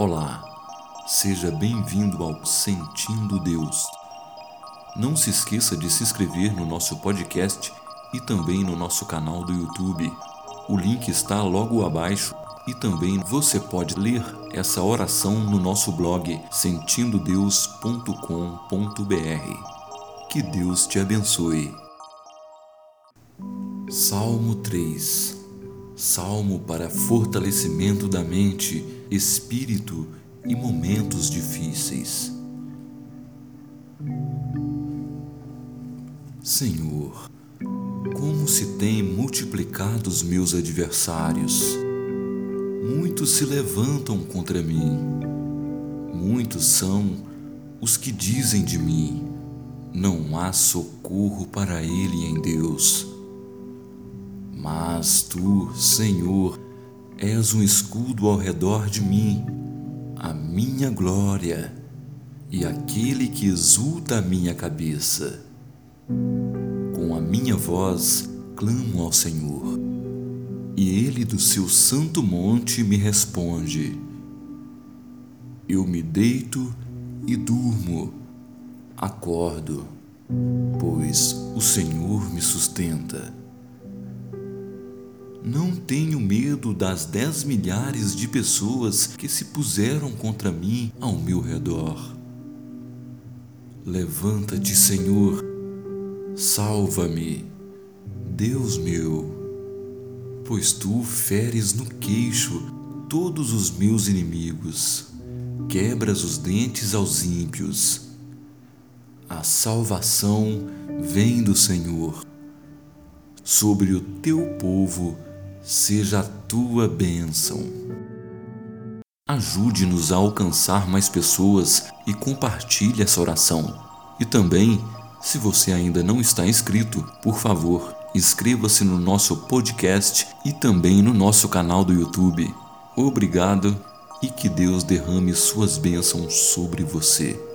Olá, seja bem-vindo ao Sentindo Deus. Não se esqueça de se inscrever no nosso podcast e também no nosso canal do YouTube. O link está logo abaixo e também você pode ler essa oração no nosso blog sentindo-deus.com.br. Que Deus te abençoe. Salmo 3 Salmo para fortalecimento da mente, espírito e momentos difíceis. Senhor, como se têm multiplicado os meus adversários. Muitos se levantam contra mim. Muitos são os que dizem de mim: não há socorro para ele em Deus. Mas tu, Senhor, és um escudo ao redor de mim, a minha glória e aquele que exulta a minha cabeça. Com a minha voz clamo ao Senhor, e ele do seu santo monte me responde. Eu me deito e durmo, acordo, pois o Senhor me sustenta. Não tenho medo das dez milhares de pessoas que se puseram contra mim ao meu redor. Levanta-te, Senhor, salva-me, Deus meu, pois tu feres no queixo todos os meus inimigos, quebras os dentes aos ímpios. A salvação vem do Senhor. Sobre o teu povo seja a tua bênção. Ajude-nos a alcançar mais pessoas e compartilhe essa oração. E também, se você ainda não está inscrito, por favor, inscreva-se no nosso podcast e também no nosso canal do YouTube. Obrigado e que Deus derrame suas bênçãos sobre você.